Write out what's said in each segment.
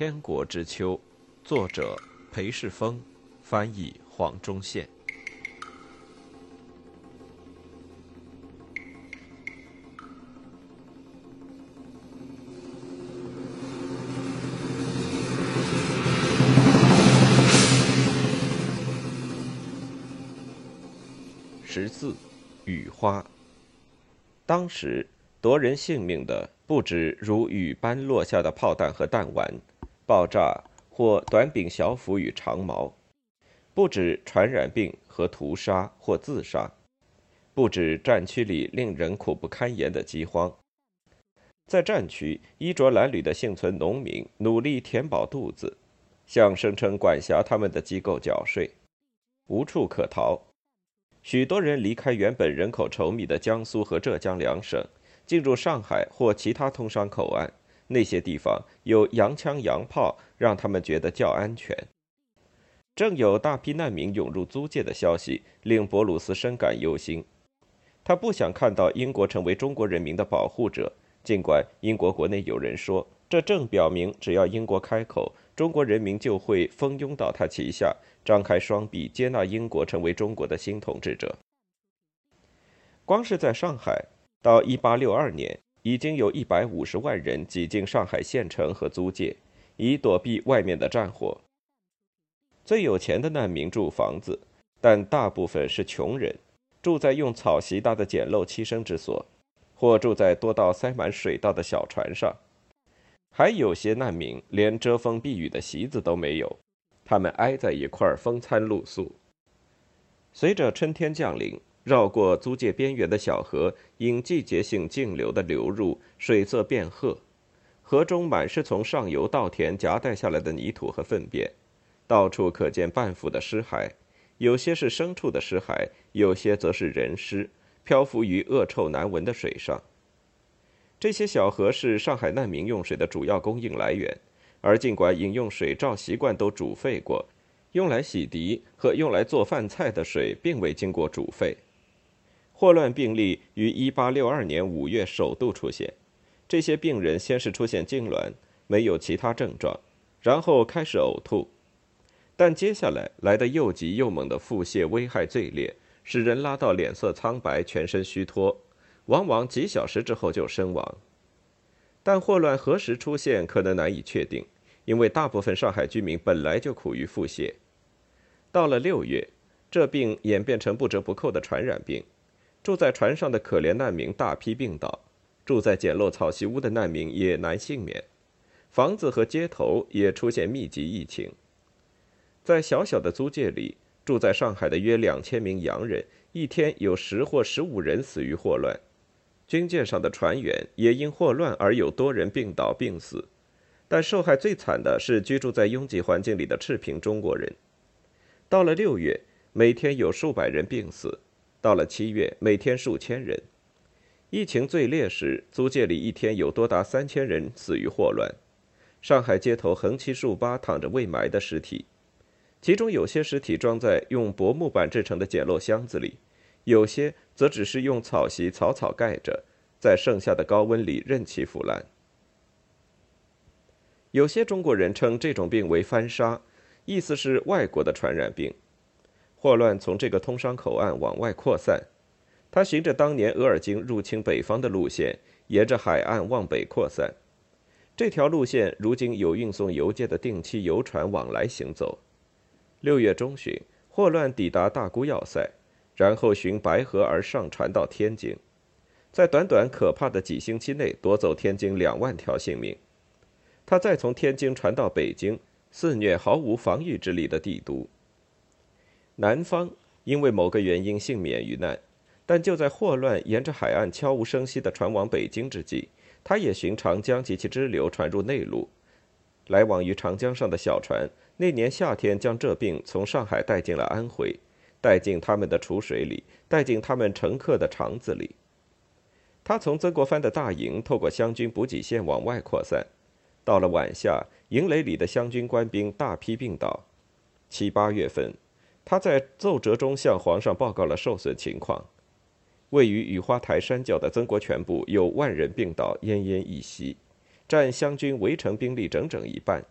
天国之秋》，作者裴世峰，翻译黄忠宪。十四，雨花。当时夺人性命的不止如雨般落下的炮弹和弹丸、爆炸或短柄小斧与长矛，不止传染病和屠杀或自杀，不止战区里令人苦不堪言的饥荒。在战区，衣着褴褛的幸存农民努力填饱肚子，向声称管辖他们的机构缴税，无处可逃。许多人离开原本人口稠密的江苏和浙江两省，进入上海或其他通商口岸。那些地方有洋枪洋炮，让他们觉得较安全。正有大批难民涌入租界的消息，令博鲁斯深感忧心。他不想看到英国成为中国人民的保护者，尽管英国国内有人说，这正表明只要英国开口，中国人民就会蜂拥到他旗下。张开双臂接纳英国成为中国的新统治者。光是在上海，到1862年，已经有一百五十万人挤进上海县城和租界，以躲避外面的战火。最有钱的难民住房子，但大部分是穷人，住在用草席搭的简陋栖身之所，或住在多到塞满水稻的小船上。还有些难民连遮风避雨的席子都没有。他们挨在一块儿，风餐露宿。随着春天降临，绕过租界边缘的小河因季节性径流的流入，水色变褐，河中满是从上游稻田夹带下来的泥土和粪便，到处可见半腐的尸骸，有些是牲畜的尸骸，有些则是人尸，漂浮于恶臭难闻的水上。这些小河是上海难民用水的主要供应来源。而尽管饮用水照习惯都煮沸过，用来洗涤和用来做饭菜的水并未经过煮沸。霍乱病例于1862年5月首度出现，这些病人先是出现痉挛，没有其他症状，然后开始呕吐，但接下来来的又急又猛的腹泻危害最烈，使人拉到脸色苍白、全身虚脱，往往几小时之后就身亡。但霍乱何时出现可能难以确定，因为大部分上海居民本来就苦于腹泻。到了六月，这病演变成不折不扣的传染病，住在船上的可怜难民大批病倒，住在简陋草席屋的难民也难幸免，房子和街头也出现密集疫情。在小小的租界里，住在上海的约两千名洋人，一天有十或十五人死于霍乱。军舰上的船员也因霍乱而有多人病倒病死，但受害最惨的是居住在拥挤环境里的赤贫中国人。到了六月，每天有数百人病死；到了七月，每天数千人。疫情最烈时，租界里一天有多达三千人死于霍乱。上海街头横七竖八躺着未埋的尸体，其中有些尸体装在用薄木板制成的简陋箱子里。有些则只是用草席草草盖着，在盛夏的高温里任其腐烂。有些中国人称这种病为“翻沙”，意思是外国的传染病。霍乱从这个通商口岸往外扩散，他循着当年额尔金入侵北方的路线，沿着海岸往北扩散。这条路线如今有运送邮件的定期游船往来行走。六月中旬，霍乱抵达大沽要塞。然后循白河而上，传到天津，在短短可怕的几星期内夺走天津两万条性命。他再从天津传到北京，肆虐毫无防御之力的帝都。南方因为某个原因幸免于难，但就在霍乱沿着海岸悄无声息地传往北京之际，他也循长江及其支流传入内陆。来往于长江上的小船，那年夏天将这病从上海带进了安徽。带进他们的储水里，带进他们乘客的肠子里。他从曾国藩的大营透过湘军补给线往外扩散，到了晚夏，营垒里的湘军官兵大批病倒。七八月份，他在奏折中向皇上报告了受损情况。位于雨花台山脚的曾国荃部有万人病倒，奄奄一息，占湘军围城兵力整整一半。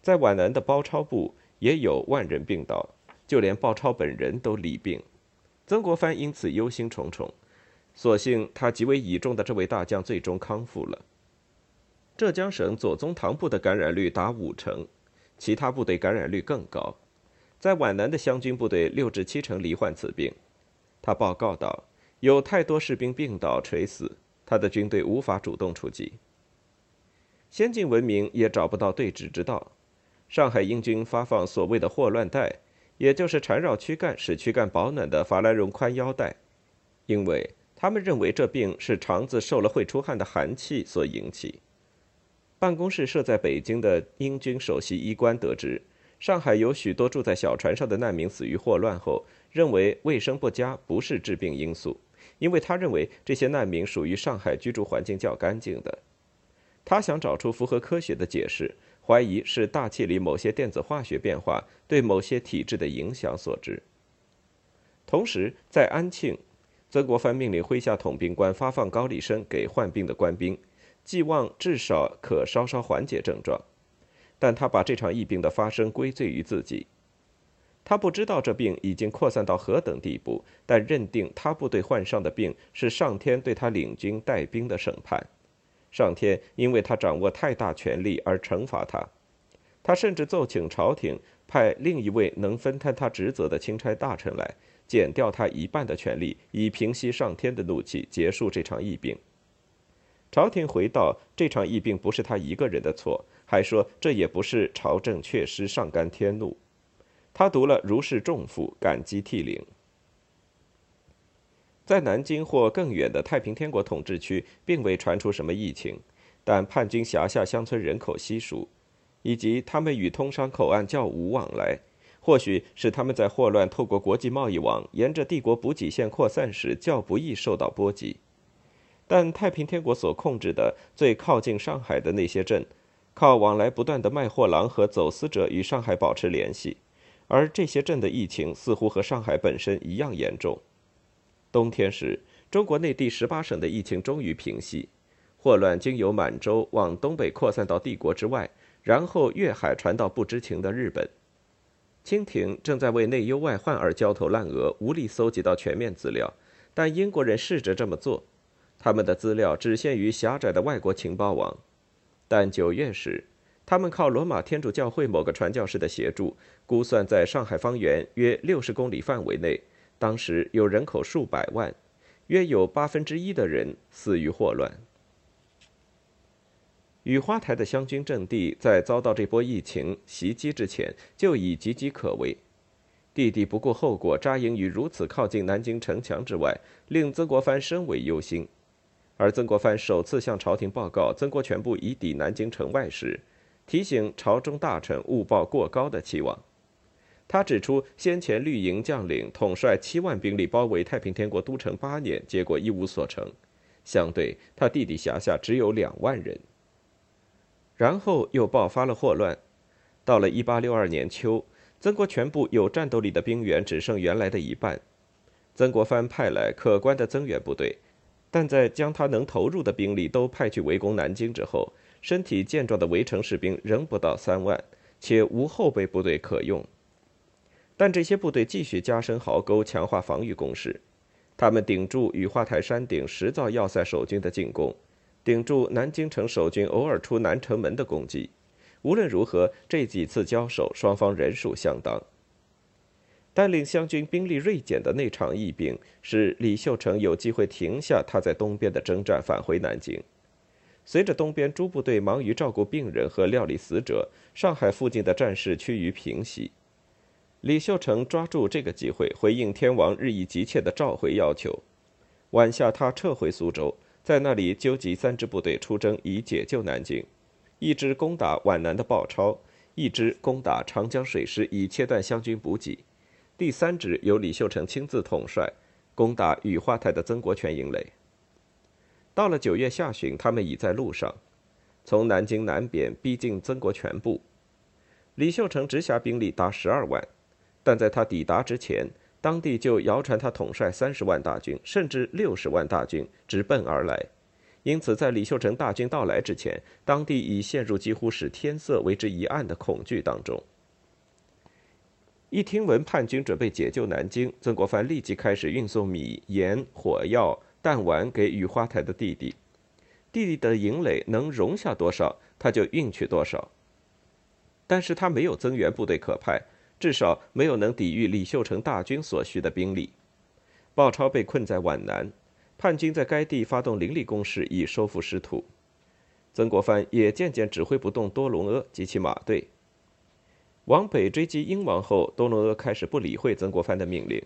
在皖南的包抄部也有万人病倒，就连包抄本人都罹病。曾国藩因此忧心忡忡，所幸他极为倚重的这位大将最终康复了。浙江省左宗棠部的感染率达五成，其他部队感染率更高。在皖南的湘军部队六至七成罹患此病。他报告道：“有太多士兵病倒垂死，他的军队无法主动出击。先进文明也找不到对峙之道。上海英军发放所谓的霍乱带，也就是缠绕躯干使躯干保暖的法兰绒宽腰带，因为他们认为这病是肠子受了会出汗的寒气所引起。办公室设在北京的英军首席医官得知。”上海有许多住在小船上的难民死于霍乱后，认为卫生不佳不是致病因素，因为他认为这些难民属于上海居住环境较干净的。他想找出符合科学的解释，怀疑是大气里某些电子化学变化对某些体质的影响所致。同时，在安庆，曾国藩命令麾下统兵官发放高丽参给患病的官兵，寄望至少可稍稍缓解症状。但他把这场疫病的发生归罪于自己，他不知道这病已经扩散到何等地步，但认定他部队患上的病是上天对他领军带兵的审判，上天因为他掌握太大权力而惩罚他，他甚至奏请朝廷派另一位能分摊他职责的钦差大臣来，减掉他一半的权力，以平息上天的怒气，结束这场疫病。朝廷回道：这场疫病不是他一个人的错。还说这也不是朝政缺失，上干天怒。他读了如释重负，感激涕零。在南京或更远的太平天国统治区，并未传出什么疫情，但叛军辖下乡村人口稀疏，以及他们与通商口岸较无往来，或许是他们在霍乱透过国际贸易网沿着帝国补给线扩散时较不易受到波及。但太平天国所控制的最靠近上海的那些镇。靠往来不断的卖货郎和走私者与上海保持联系，而这些镇的疫情似乎和上海本身一样严重。冬天时，中国内地十八省的疫情终于平息，霍乱经由满洲往东北扩散到帝国之外，然后越海传到不知情的日本。清廷正在为内忧外患而焦头烂额，无力搜集到全面资料，但英国人试着这么做，他们的资料只限于狭窄的外国情报网。但九月时，他们靠罗马天主教会某个传教士的协助，估算在上海方圆约六十公里范围内，当时有人口数百万，约有八分之一的人死于霍乱。雨花台的湘军阵地在遭到这波疫情袭击之前就已岌岌可危，弟弟不顾后果扎营于如此靠近南京城墙之外，令曾国藩深为忧心。而曾国藩首次向朝廷报告曾国荃部已抵南京城外时，提醒朝中大臣勿抱过高的期望。他指出，先前绿营将领统帅七万兵力包围太平天国都城八年，结果一无所成。相对他弟弟辖下只有两万人。然后又爆发了霍乱。到了一八六二年秋，曾国荃部有战斗力的兵员只剩原来的一半。曾国藩派来可观的增援部队。但在将他能投入的兵力都派去围攻南京之后，身体健壮的围城士兵仍不到三万，且无后备部队可用。但这些部队继续加深壕沟，强化防御工事。他们顶住雨花台山顶石造要塞守军的进攻，顶住南京城守军偶尔出南城门的攻击。无论如何，这几次交手，双方人数相当。带领湘军兵力锐减的那场疫病，使李秀成有机会停下他在东边的征战，返回南京。随着东边诸部队忙于照顾病人和料理死者，上海附近的战事趋于平息。李秀成抓住这个机会，回应天王日益急切的召回要求。晚下，他撤回苏州，在那里纠集三支部队出征，以解救南京：一支攻打皖南的鲍超，一支攻打长江水师，以切断湘军补给。第三支由李秀成亲自统帅，攻打雨花台的曾国荃营垒。到了九月下旬，他们已在路上，从南京南边逼近曾国荃部。李秀成直辖兵力达十二万，但在他抵达之前，当地就谣传他统帅三十万大军，甚至六十万大军直奔而来，因此在李秀成大军到来之前，当地已陷入几乎使天色为之一暗的恐惧当中。一听闻叛军准备解救南京，曾国藩立即开始运送米、盐、火药、弹丸给雨花台的弟弟。弟弟的营垒能容下多少，他就运去多少。但是他没有增援部队可派，至少没有能抵御李秀成大军所需的兵力。鲍超被困在皖南，叛军在该地发动凌厉攻势，以收复失土。曾国藩也渐渐指挥不动多隆阿及其马队。往北追击英王后，多隆阿开始不理会曾国藩的命令。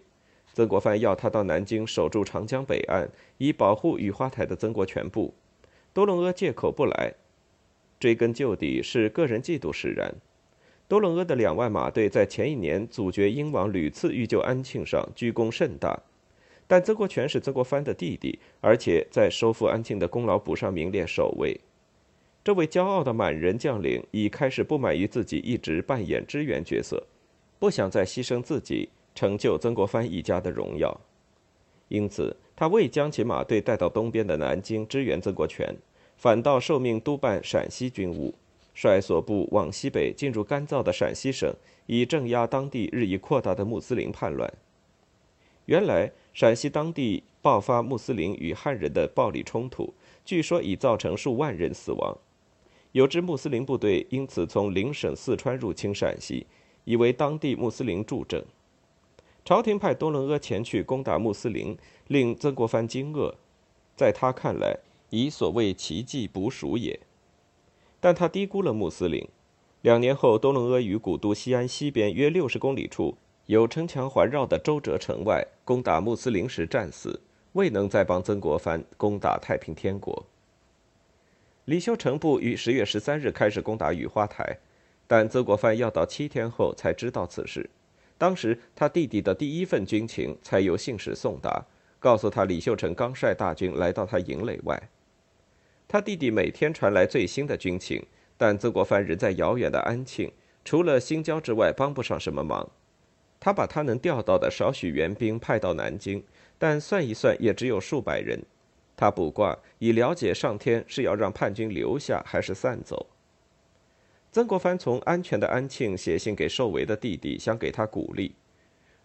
曾国藩要他到南京守住长江北岸，以保护雨花台的曾国荃部。多隆阿借口不来，追根究底是个人嫉妒使然。多隆阿的两万马队在前一年阻绝英王屡次欲救安庆上居功甚大，但曾国荃是曾国藩的弟弟，而且在收复安庆的功劳簿上名列首位。这位骄傲的满人将领已开始不满于自己一直扮演支援角色，不想再牺牲自己成就曾国藩一家的荣耀，因此他未将其马队带到东边的南京支援曾国荃，反倒受命督办陕西军务。率所部往西北进入干燥的陕西省，以镇压当地日益扩大的穆斯林叛乱。原来陕西当地爆发穆斯林与汉人的暴力冲突，据说已造成数万人死亡。有支穆斯林部队因此从邻省四川入侵陕西，以为当地穆斯林助阵。朝廷派多伦阿前去攻打穆斯林，令曾国藩惊愕。在他看来，以所谓奇迹捕鼠也。但他低估了穆斯林。两年后，多伦阿于古都西安西边约六十公里处有城墙环绕的周折城外攻打穆斯林时战死，未能再帮曾国藩攻打太平天国。李秀成部于十月十三日开始攻打雨花台，但曾国藩要到七天后才知道此事。当时他弟弟的第一份军情才由信使送达，告诉他李秀成刚率大军来到他营垒外。他弟弟每天传来最新的军情，但曾国藩人在遥远的安庆，除了新交之外，帮不上什么忙。他把他能调到的少许援兵派到南京，但算一算也只有数百人。他卜卦以了解上天是要让叛军留下还是散走。曾国藩从安全的安庆写信给受围的弟弟，想给他鼓励。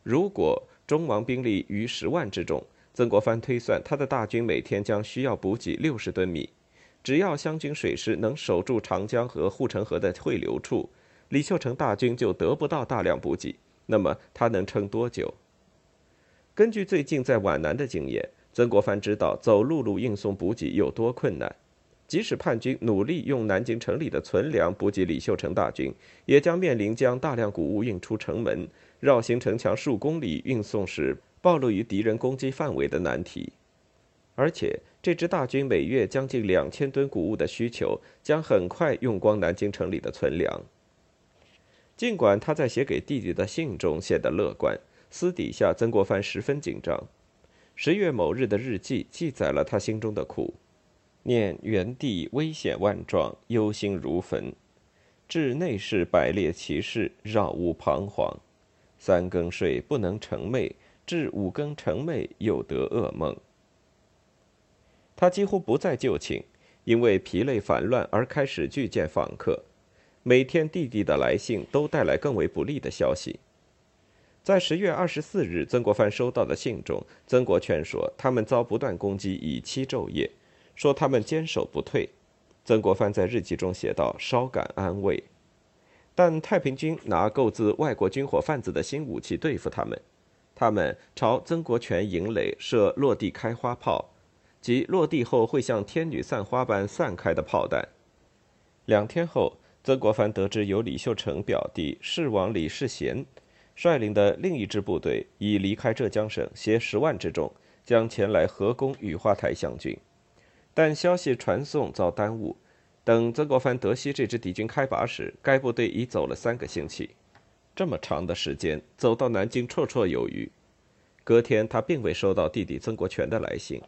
如果中王兵力逾十万之众，曾国藩推算他的大军每天将需要补给六十吨米。只要湘军水师能守住长江和护城河的汇流处，李秀成大军就得不到大量补给。那么他能撑多久？根据最近在皖南的经验，曾国藩知道走陆路运送补给有多困难。即使叛军努力用南京城里的存粮补给李秀成大军，也将面临将大量谷物运出城门、绕行城墙数公里运送时暴露于敌人攻击范围的难题。而且，这支大军每月将近两千吨谷物的需求，将很快用光南京城里的存粮。尽管他在写给弟弟的信中显得乐观，私底下曾国藩十分紧张。十月某日的日记记载了他心中的苦：念元帝危险万状，忧心如焚；至内侍百列骑士，扰屋彷徨。三更睡不能成寐，至五更成寐又得噩梦。他几乎不再就寝，因为疲累烦乱而开始拒见访客。每天弟弟的来信都带来更为不利的消息。在十月二十四日，曾国藩收到的信中，曾国荃说他们遭不断攻击，以期昼夜，说他们坚守不退。曾国藩在日记中写道：“稍感安慰。”但太平军拿购自外国军火贩子的新武器对付他们，他们朝曾国荃营垒射落地开花炮。即落地后会像天女散花般散开的炮弹。两天后，曾国藩得知有李秀成表弟世王李世贤率领的另一支部队已离开浙江省，携十万之众将前来合攻雨花台湘军，但消息传送遭耽误。等曾国藩得悉这支敌军开拔时，该部队已走了三个星期。这么长的时间，走到南京绰绰有余。隔天，他并未收到弟弟曾国荃的来信。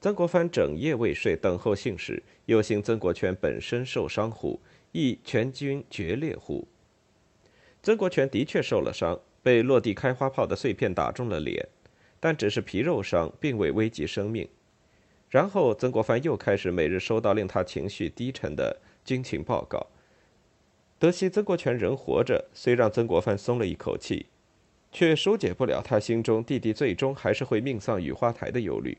曾国藩整夜未睡，等候信使。又幸曾国荃本身受伤乎，亦全军决裂乎？曾国荃的确受了伤，被落地开花炮的碎片打中了脸，但只是皮肉伤，并未危及生命。然后曾国藩又开始每日收到令他情绪低沉的军情报告。得悉曾国荃仍活着，虽让曾国藩松了一口气，却疏解不了他心中弟弟最终还是会命丧雨花台的忧虑。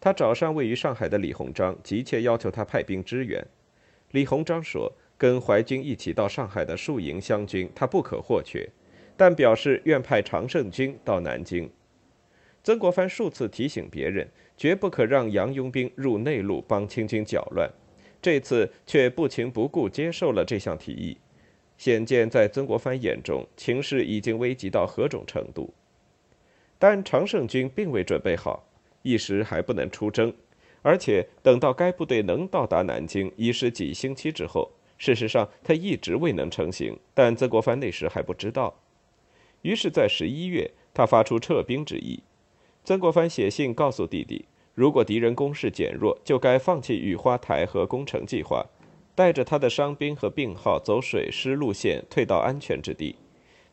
他找上位于上海的李鸿章，急切要求他派兵支援。李鸿章说：“跟淮军一起到上海的数营湘军，他不可或缺，但表示愿派常胜军到南京。”曾国藩数次提醒别人，绝不可让杨拥兵入内陆帮清军搅乱。这次却不情不顾接受了这项提议，显见在曾国藩眼中，情势已经危急到何种程度。但常胜军并未准备好，一时还不能出征，而且等到该部队能到达南京，已是几星期之后。事实上，他一直未能成行，但曾国藩那时还不知道。于是，在十一月，他发出撤兵之意。曾国藩写信告诉弟弟。如果敌人攻势减弱，就该放弃雨花台和攻城计划，带着他的伤兵和病号走水师路线退到安全之地。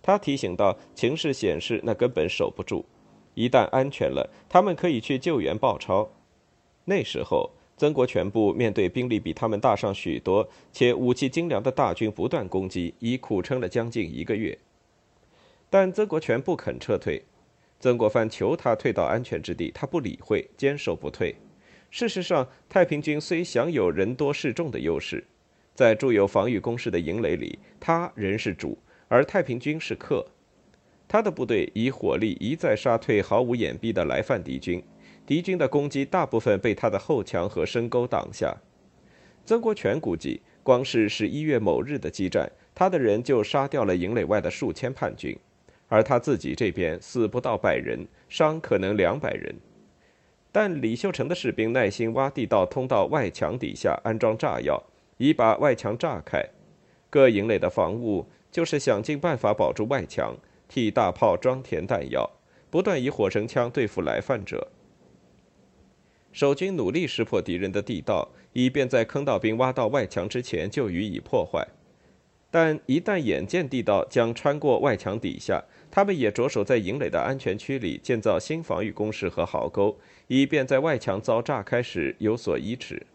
他提醒道：“情势显示，那根本守不住。一旦安全了，他们可以去救援鲍超。那时候，曾国荃部面对兵力比他们大上许多且武器精良的大军不断攻击，已苦撑了将近一个月。但曾国荃不肯撤退。”曾国藩求他退到安全之地，他不理会，坚守不退。事实上，太平军虽享有人多势众的优势，在筑有防御工事的营垒里，他仍是主，而太平军是客。他的部队以火力一再杀退毫无掩蔽的来犯敌军，敌军的攻击大部分被他的后墙和深沟挡下。曾国荃估计，光是十一月某日的激战，他的人就杀掉了营垒外的数千叛军。而他自己这边死不到百人，伤可能两百人。但李秀成的士兵耐心挖地道通到外墙底下，安装炸药，以把外墙炸开。各营垒的防务就是想尽办法保住外墙，替大炮装填弹药，不断以火绳枪对付来犯者。守军努力识破敌人的地道，以便在坑道兵挖到外墙之前就予以破坏。但一旦眼见地道将穿过外墙底下，他们也着手在营垒的安全区里建造新防御工事和壕沟，以便在外墙遭炸开时有所依持。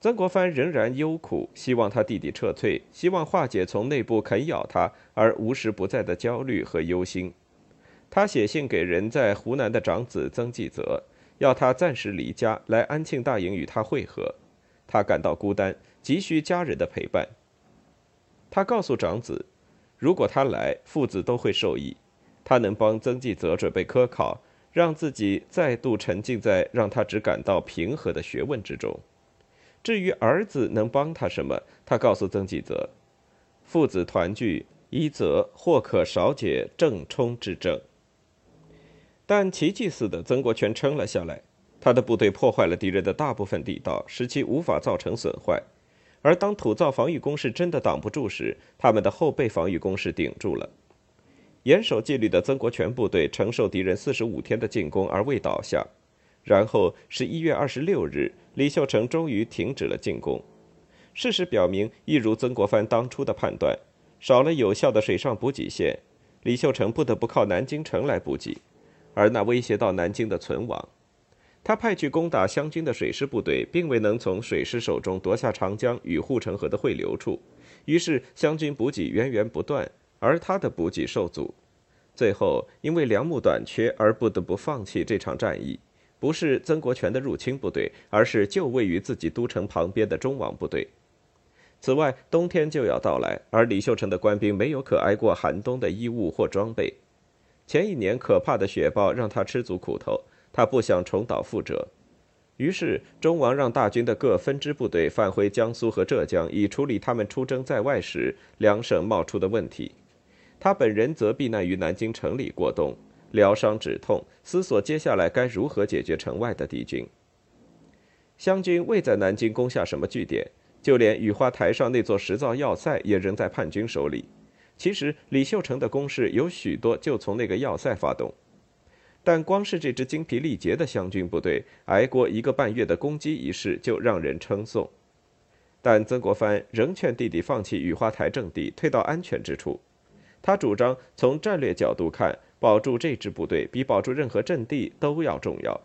曾国藩仍然忧苦，希望他弟弟撤退，希望化解从内部啃咬他而无时不在的焦虑和忧心。他写信给人在湖南的长子曾纪泽，要他暂时离家来安庆大营与他会合。他感到孤单，急需家人的陪伴。他告诉长子。如果他来，父子都会受益。他能帮曾纪泽准备科考，让自己再度沉浸在让他只感到平和的学问之中。至于儿子能帮他什么，他告诉曾纪泽：父子团聚，一则或可少解正冲之症。但奇迹似的，曾国荃撑了下来。他的部队破坏了敌人的大部分地道，使其无法造成损坏。而当土造防御工事真的挡不住时，他们的后备防御工事顶住了。严守纪律的曾国荃部队承受敌人四十五天的进攻而未倒下。然后是一月二十六日，李秀成终于停止了进攻。事实表明，一如曾国藩当初的判断，少了有效的水上补给线，李秀成不得不靠南京城来补给，而那威胁到南京的存亡。他派去攻打湘军的水师部队，并未能从水师手中夺下长江与护城河的汇流处，于是湘军补给源源不断，而他的补给受阻，最后因为粮木短缺而不得不放弃这场战役。不是曾国荃的入侵部队，而是就位于自己都城旁边的中王部队。此外，冬天就要到来，而李秀成的官兵没有可挨过寒冬的衣物或装备。前一年可怕的雪暴让他吃足苦头。他不想重蹈覆辙，于是中王让大军的各分支部队返回江苏和浙江，以处理他们出征在外时两省冒出的问题。他本人则避难于南京城里过冬，疗伤止痛，思索接下来该如何解决城外的敌军。湘军未在南京攻下什么据点，就连雨花台上那座石造要塞也仍在叛军手里。其实李秀成的攻势有许多就从那个要塞发动。但光是这支精疲力竭的湘军部队，挨过一个半月的攻击仪式，就让人称颂。但曾国藩仍劝弟弟放弃雨花台阵地，退到安全之处。他主张从战略角度看，保住这支部队比保住任何阵地都要重要。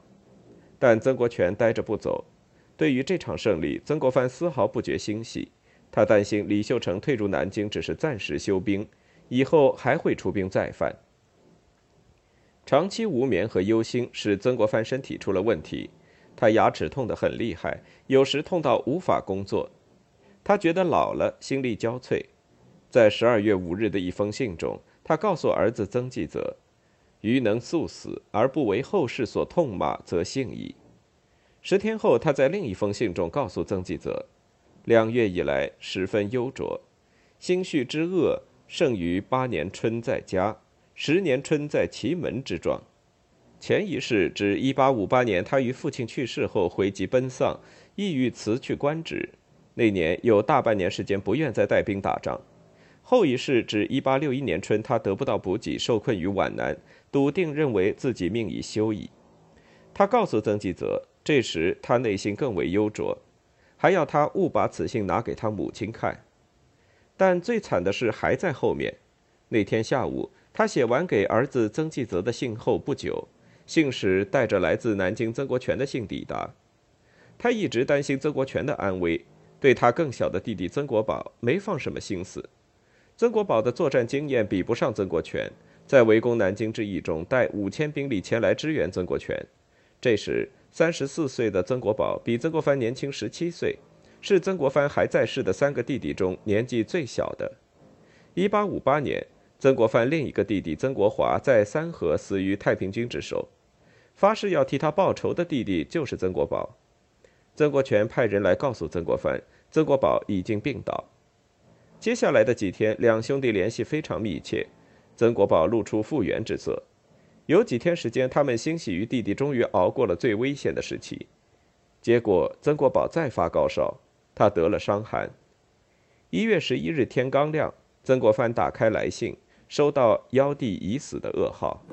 但曾国荃呆着不走。对于这场胜利，曾国藩丝毫不觉欣喜。他担心李秀成退入南京只是暂时休兵，以后还会出兵再犯。长期无眠和忧心使曾国藩身体出了问题，他牙齿痛得很厉害，有时痛到无法工作。他觉得老了，心力交瘁。在十二月五日的一封信中，他告诉儿子曾纪泽：“余能速死而不为后世所痛骂，则幸矣。”十天后，他在另一封信中告诉曾纪泽：“两月以来十分忧灼，心绪之恶胜于八年春在家，十年春在祁门之状。”前一世指一八五八年，他与父亲去世后回籍奔丧，意欲辞去官职。那年有大半年时间不愿再带兵打仗。后一世指一八六一年春，他得不到补给，受困于皖南，笃定认为自己命已休矣。他告诉曾纪泽。这时他内心更为忧灼，还要他误把此信拿给他母亲看。但最惨的事还在后面。那天下午，他写完给儿子曾纪泽的信后不久，信使带着来自南京曾国荃的信抵达。他一直担心曾国荃的安危，对他更小的弟弟曾国宝没放什么心思。曾国宝的作战经验比不上曾国荃，在围攻南京之役中带五千兵力前来支援曾国荃。这时。三十四岁的曾国宝比曾国藩年轻十七岁，是曾国藩还在世的三个弟弟中年纪最小的。一八五八年，曾国藩另一个弟弟曾国华在三河死于太平军之手，发誓要替他报仇的弟弟就是曾国宝。曾国荃派人来告诉曾国藩，曾国宝已经病倒。接下来的几天，两兄弟联系非常密切，曾国宝露出复原之色。有几天时间，他们欣喜于弟弟终于熬过了最危险的时期。结果，曾国宝再发高烧，他得了伤寒。一月十一日天刚亮，曾国藩打开来信，收到幺弟已死的噩耗。